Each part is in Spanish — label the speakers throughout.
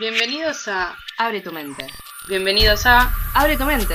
Speaker 1: Bienvenidos a
Speaker 2: Abre tu mente.
Speaker 1: Bienvenidos a
Speaker 2: Abre tu mente.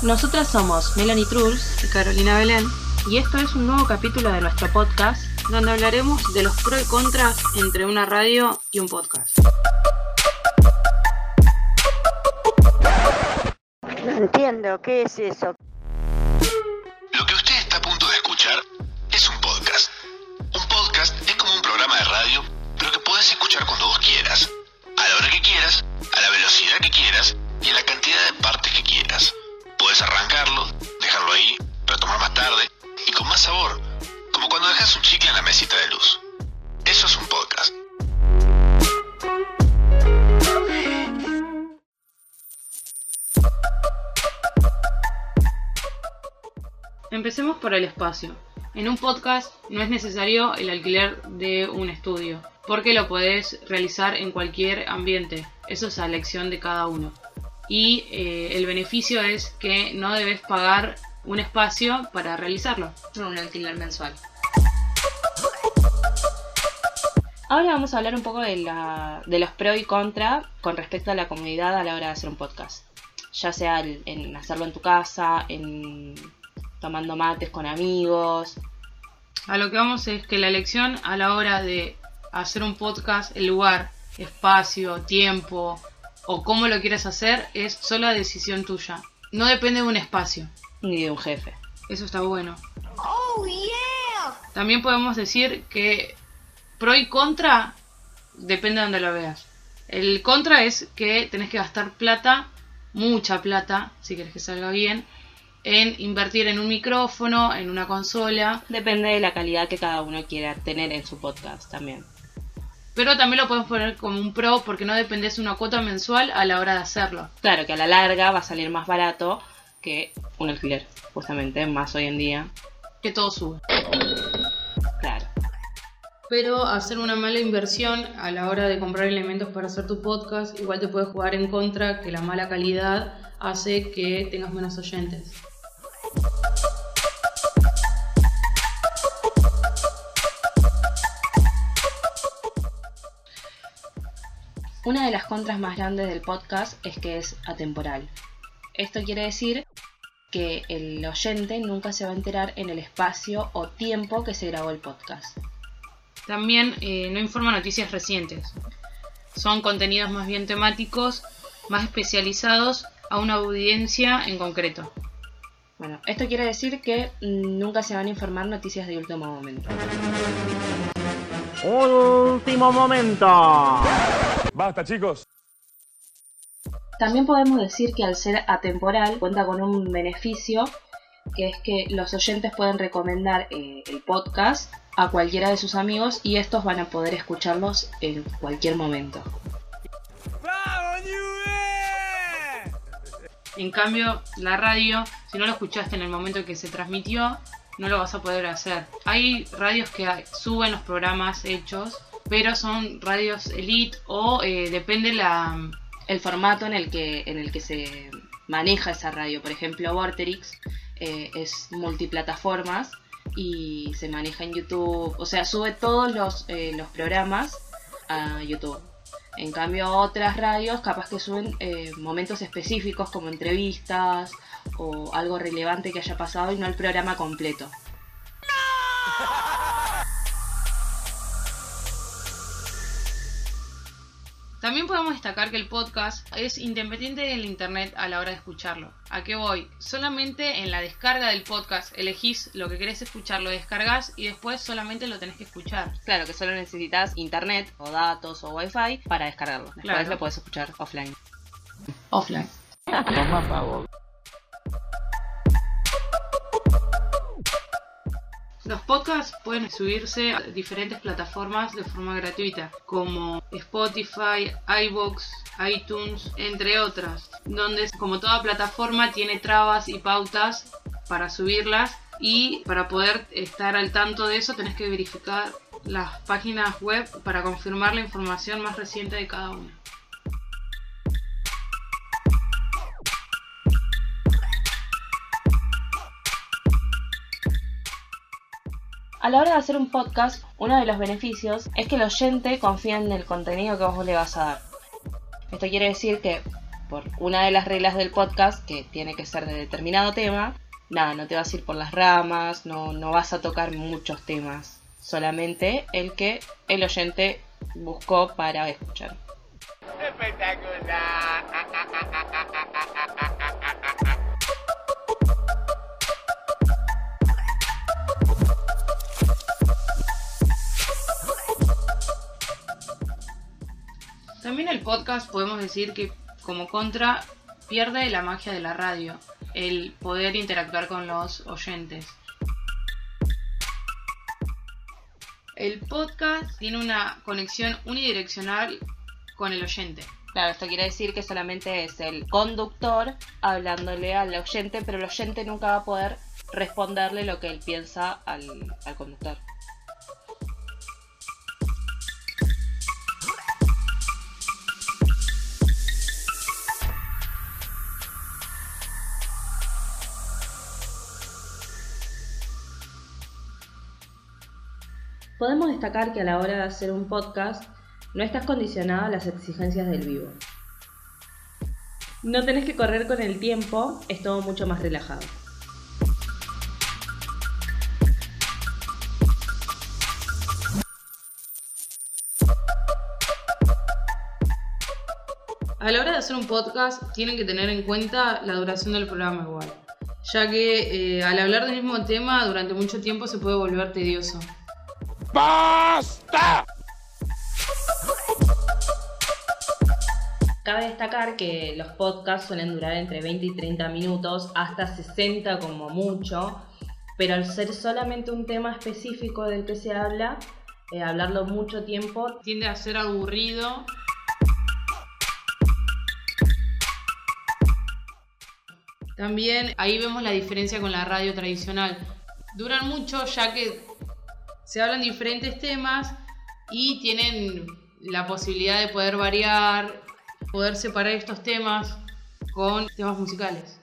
Speaker 2: Nosotras somos Melanie Truls
Speaker 1: y Carolina Belén
Speaker 2: y esto es un nuevo capítulo de nuestro podcast
Speaker 1: donde hablaremos de los pros y contras entre una radio y un podcast.
Speaker 3: No entiendo, ¿qué es eso?
Speaker 4: Lo que usted está a punto de escuchar
Speaker 1: Empecemos por el espacio. En un podcast no es necesario el alquiler de un estudio, porque lo puedes realizar en cualquier ambiente. Eso es a elección de cada uno. Y eh, el beneficio es que no debes pagar un espacio para realizarlo.
Speaker 2: Un alquiler mensual. Ahora vamos a hablar un poco de, la, de los pros y contras con respecto a la comunidad a la hora de hacer un podcast. Ya sea en hacerlo en tu casa, en tomando mates con amigos.
Speaker 1: A lo que vamos es que la elección a la hora de hacer un podcast, el lugar, espacio, tiempo o cómo lo quieras hacer es sola decisión tuya. No depende de un espacio.
Speaker 2: Ni de un jefe.
Speaker 1: Eso está bueno. Oh, yeah. También podemos decir que pro y contra depende de donde lo veas. El contra es que tenés que gastar plata, mucha plata, si quieres que salga bien, en invertir en un micrófono, en una consola.
Speaker 2: Depende de la calidad que cada uno quiera tener en su podcast también.
Speaker 1: Pero también lo podemos poner como un pro porque no dependes de una cuota mensual a la hora de hacerlo.
Speaker 2: Claro, que a la larga va a salir más barato que un alquiler, justamente, más hoy en día.
Speaker 1: Que todo sube.
Speaker 2: Claro.
Speaker 1: Pero hacer una mala inversión a la hora de comprar elementos para hacer tu podcast igual te puede jugar en contra que la mala calidad hace que tengas menos oyentes.
Speaker 2: Una de las contras más grandes del podcast es que es atemporal. Esto quiere decir que el oyente nunca se va a enterar en el espacio o tiempo que se grabó el podcast.
Speaker 1: También eh, no informa noticias recientes. Son contenidos más bien temáticos, más especializados a una audiencia en concreto.
Speaker 2: Bueno, esto quiere decir que nunca se van a informar noticias de último momento.
Speaker 5: Último momento.
Speaker 6: Basta, chicos.
Speaker 2: También podemos decir que al ser atemporal cuenta con un beneficio que es que los oyentes pueden recomendar eh, el podcast a cualquiera de sus amigos y estos van a poder escucharlos en cualquier momento.
Speaker 1: En cambio, la radio, si no lo escuchaste en el momento en que se transmitió, no lo vas a poder hacer. Hay radios que suben los programas hechos, pero son radios elite o eh, depende la,
Speaker 2: el formato en el, que, en el que se maneja esa radio. Por ejemplo, Vorterix eh, es multiplataformas y se maneja en YouTube. O sea, sube todos los, eh, los programas a YouTube. En cambio, otras radios capaz que suben eh, momentos específicos como entrevistas o algo relevante que haya pasado y no el programa completo.
Speaker 1: También podemos destacar que el podcast es independiente del internet a la hora de escucharlo. ¿A qué voy? Solamente en la descarga del podcast elegís lo que querés escuchar, lo descargas y después solamente lo tenés que escuchar.
Speaker 2: Claro, que solo necesitas internet o datos o wifi para descargarlo. Después
Speaker 1: Claro.
Speaker 2: lo puedes escuchar offline.
Speaker 1: Offline. Los podcasts pueden subirse a diferentes plataformas de forma gratuita, como Spotify, iVoox, iTunes, entre otras, donde como toda plataforma tiene trabas y pautas para subirlas y para poder estar al tanto de eso tenés que verificar las páginas web para confirmar la información más reciente de cada una.
Speaker 2: A la hora de hacer un podcast, uno de los beneficios es que el oyente confía en el contenido que vos le vas a dar. Esto quiere decir que por una de las reglas del podcast, que tiene que ser de determinado tema, nada, no te vas a ir por las ramas, no, no vas a tocar muchos temas, solamente el que el oyente buscó para escuchar.
Speaker 1: También el podcast podemos decir que como contra pierde la magia de la radio, el poder interactuar con los oyentes. El podcast tiene una conexión unidireccional con el oyente.
Speaker 2: Claro, esto quiere decir que solamente es el conductor hablándole al oyente, pero el oyente nunca va a poder responderle lo que él piensa al, al conductor. Podemos destacar que a la hora de hacer un podcast no estás condicionado a las exigencias del vivo. No tenés que correr con el tiempo, es todo mucho más relajado.
Speaker 1: A la hora de hacer un podcast tienen que tener en cuenta la duración del programa igual, ya que eh, al hablar del mismo tema durante mucho tiempo se puede volver tedioso.
Speaker 6: ¡Basta!
Speaker 2: Cabe destacar que los podcasts suelen durar entre 20 y 30 minutos, hasta 60 como mucho, pero al ser solamente un tema específico del que se habla, eh, hablarlo mucho tiempo
Speaker 1: Tiende a ser aburrido. También ahí vemos la diferencia con la radio tradicional. Duran mucho ya que se hablan diferentes temas y tienen la posibilidad de poder variar, poder separar estos temas con temas musicales.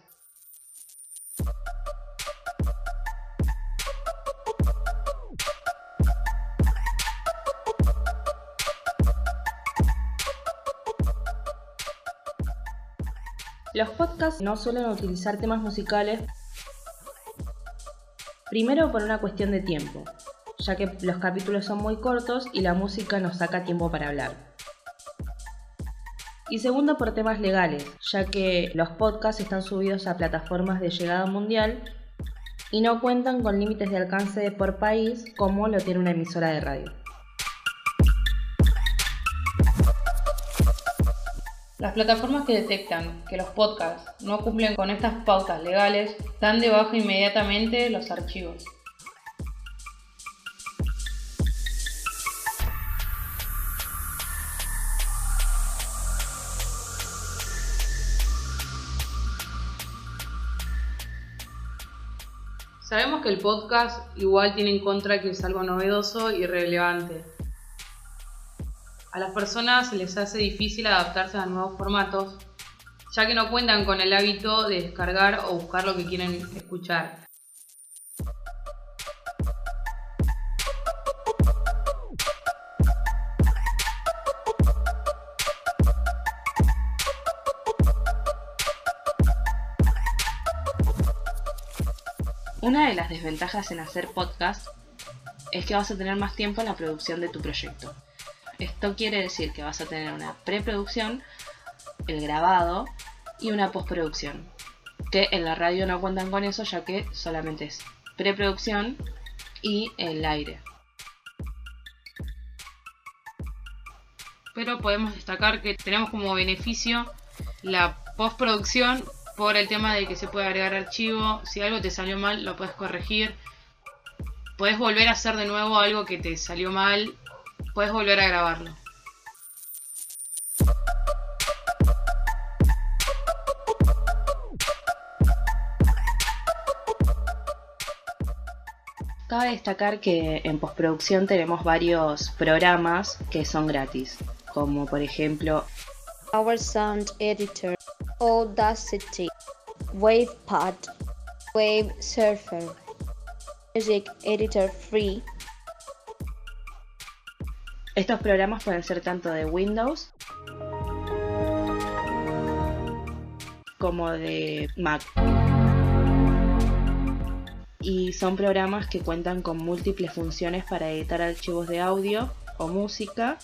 Speaker 2: Los podcasts no suelen utilizar temas musicales primero por una cuestión de tiempo, ya que los capítulos son muy cortos y la música nos saca tiempo para hablar. Y segundo por temas legales, ya que los podcasts están subidos a plataformas de llegada mundial y no cuentan con límites de alcance por país como lo tiene una emisora de radio.
Speaker 1: Las plataformas que detectan que los podcasts no cumplen con estas pautas legales dan de baja inmediatamente los archivos. Sabemos que el podcast igual tiene en contra que es algo novedoso y relevante. A las personas se les hace difícil adaptarse a nuevos formatos, ya que no cuentan con el hábito de descargar o buscar lo que quieren escuchar.
Speaker 2: Una de las desventajas en hacer podcast es que vas a tener más tiempo en la producción de tu proyecto. Esto quiere decir que vas a tener una preproducción, el grabado y una postproducción. Que en la radio no cuentan con eso ya que solamente es preproducción y el aire.
Speaker 1: Pero podemos destacar que tenemos como beneficio la postproducción por el tema de que se puede agregar archivo. Si algo te salió mal, lo puedes corregir. Puedes volver a hacer de nuevo algo que te salió mal. Puedes volver a grabarlo.
Speaker 2: Cabe destacar que en postproducción tenemos varios programas que son gratis, como por ejemplo
Speaker 3: Our Sound Editor, Audacity, WavePad, Wave Surfer, Music Editor Free.
Speaker 2: Estos programas pueden ser tanto de Windows como de Mac. Y son programas que cuentan con múltiples funciones para editar archivos de audio o música.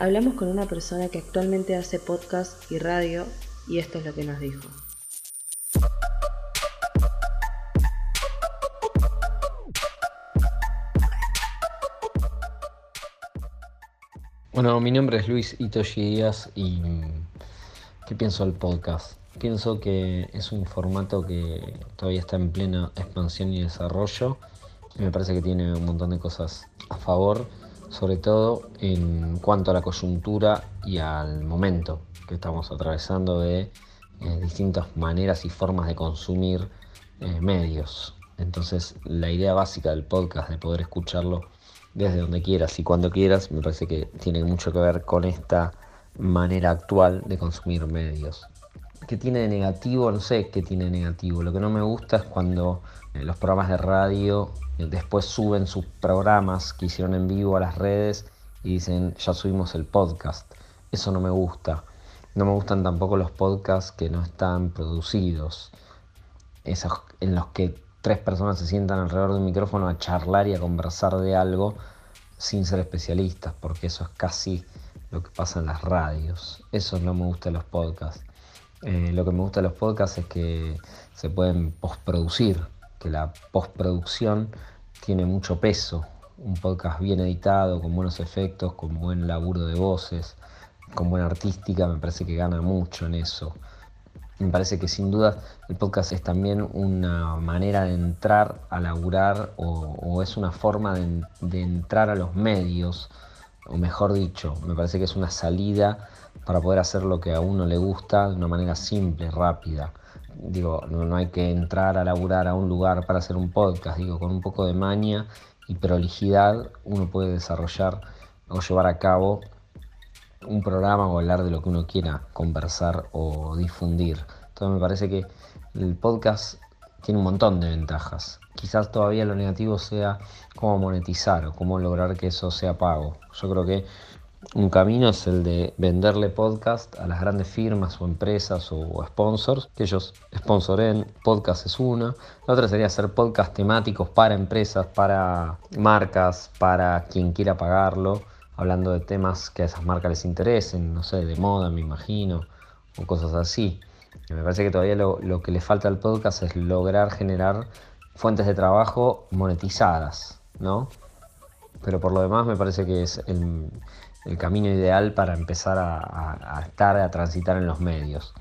Speaker 2: Hablamos con una persona que actualmente hace podcast y radio y esto es lo que nos dijo.
Speaker 7: Bueno, mi nombre es Luis Itoshi Díaz y mm, ¿qué pienso del podcast? Pienso que es un formato que todavía está en plena expansión y desarrollo y me parece que tiene un montón de cosas a favor, sobre todo en cuanto a la coyuntura y al momento que estamos atravesando de eh, distintas maneras y formas de consumir eh, medios. Entonces la idea básica del podcast, de poder escucharlo desde donde quieras y cuando quieras, me parece que tiene mucho que ver con esta manera actual de consumir medios. ¿Qué tiene de negativo? No sé qué tiene de negativo. Lo que no me gusta es cuando los programas de radio eh, después suben sus programas que hicieron en vivo a las redes y dicen ya subimos el podcast. Eso no me gusta. No me gustan tampoco los podcasts que no están producidos. Esos en los que tres personas se sientan alrededor de un micrófono a charlar y a conversar de algo sin ser especialistas, porque eso es casi lo que pasa en las radios. Eso no me gusta de los podcasts. Eh, lo que me gusta de los podcasts es que se pueden postproducir, que la postproducción tiene mucho peso. Un podcast bien editado, con buenos efectos, con buen laburo de voces, con buena artística, me parece que gana mucho en eso. Me parece que sin duda el podcast es también una manera de entrar a laburar o, es una forma de, de, entrar a los medios, o mejor dicho, me parece que es una salida para poder hacer lo que a uno le gusta de una manera simple, rápida. Digo, no, no hay que entrar a laburar a un lugar para hacer un podcast, digo, con un poco de maña y prolijidad uno puede desarrollar o llevar a cabo un programa o hablar de lo que uno quiera conversar o difundir. Entonces me parece que el podcast tiene un montón de ventajas. Quizás todavía lo negativo sea cómo monetizar o cómo lograr que eso sea pago. Yo creo que un camino es el de venderle podcast a las grandes firmas o empresas o sponsors, que ellos sponsoren, podcast es una. La otra sería hacer podcast temáticos para empresas, para marcas, para quien quiera pagarlo hablando de temas que a esas marcas les interesen, no sé, de moda me imagino, o cosas así. me parece que todavía lo, que le falta al podcast es lograr generar fuentes de trabajo monetizadas, ¿no? Pero por lo demás me parece que es el, camino ideal para empezar a, a, estar, a transitar en los medios.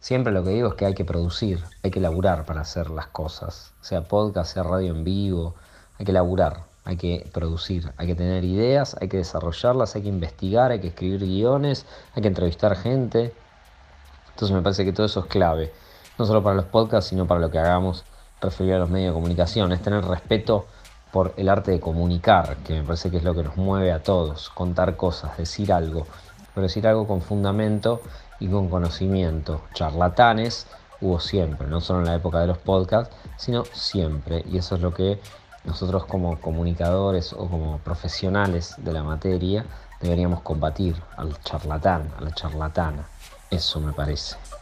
Speaker 7: Siempre lo que digo es que hay que producir, hay que laburar para hacer las cosas, sea podcast, sea radio en vivo, hay que laburar hay que producir, hay que tener ideas, hay que desarrollarlas, hay que investigar, hay que escribir guiones, hay que entrevistar gente. Entonces me parece que todo eso es clave, no solo para los podcasts, sino para lo que hagamos referido a los medios de comunicación, es tener respeto por el arte de comunicar, que me parece que es lo que nos mueve a todos, contar cosas, decir algo, pero decir algo con fundamento y con conocimiento. Charlatanes hubo siempre, no solo en la época de los podcasts, sino siempre, y eso es lo que nosotros como comunicadores o como profesionales de la materia deberíamos combatir al charlatán, a la charlatana. Eso me parece.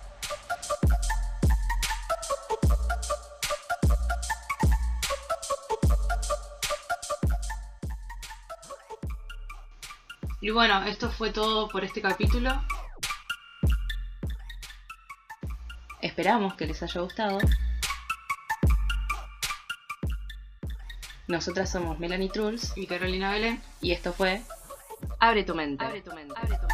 Speaker 1: Y bueno, esto fue todo por este capítulo.
Speaker 2: Esperamos que les haya gustado. Nosotras somos Melanie Truls
Speaker 1: y Carolina Belén.
Speaker 2: Y esto fue Abre tu mente. Abre tu mente. Abre tu mente.